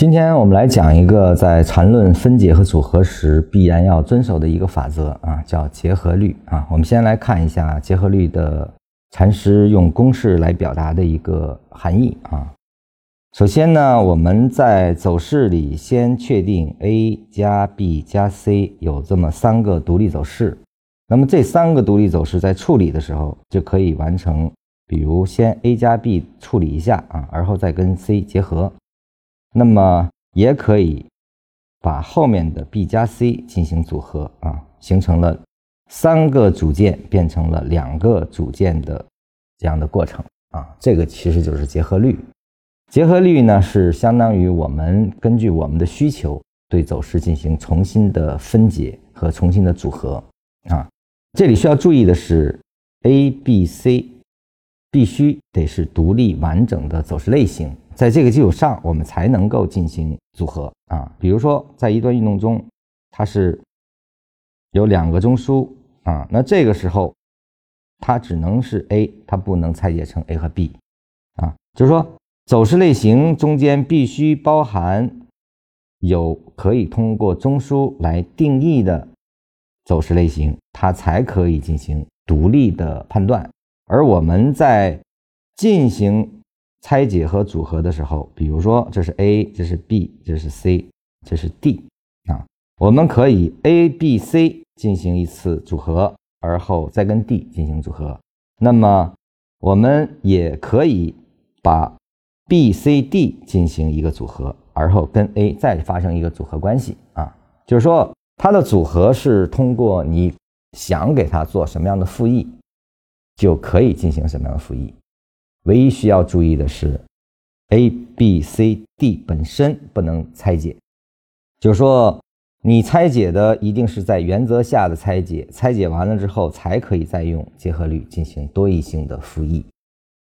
今天我们来讲一个在缠论分解和组合时必然要遵守的一个法则啊，叫结合律啊。我们先来看一下结合律的禅师用公式来表达的一个含义啊。首先呢，我们在走势里先确定 A 加 B 加 C 有这么三个独立走势，那么这三个独立走势在处理的时候就可以完成，比如先 A 加 B 处理一下啊，而后再跟 C 结合。那么也可以把后面的 B 加 C 进行组合啊，形成了三个组件变成了两个组件的这样的过程啊，这个其实就是结合律。结合律呢是相当于我们根据我们的需求对走势进行重新的分解和重新的组合啊。这里需要注意的是，A、B、C 必须得是独立完整的走势类型。在这个基础上，我们才能够进行组合啊。比如说，在一段运动中，它是有两个中枢啊，那这个时候它只能是 A，它不能拆解成 A 和 B 啊。就是说，走势类型中间必须包含有可以通过中枢来定义的走势类型，它才可以进行独立的判断。而我们在进行拆解和组合的时候，比如说这是 A，这是 B，这是 C，这是 D 啊，我们可以 A、B、C 进行一次组合，而后再跟 D 进行组合。那么我们也可以把 B、C、D 进行一个组合，而后跟 A 再发生一个组合关系啊，就是说它的组合是通过你想给它做什么样的复议，就可以进行什么样的复议。唯一需要注意的是，A、B、C、D 本身不能拆解，就是说，你拆解的一定是在原则下的拆解，拆解完了之后才可以再用结合律进行多义性的复议。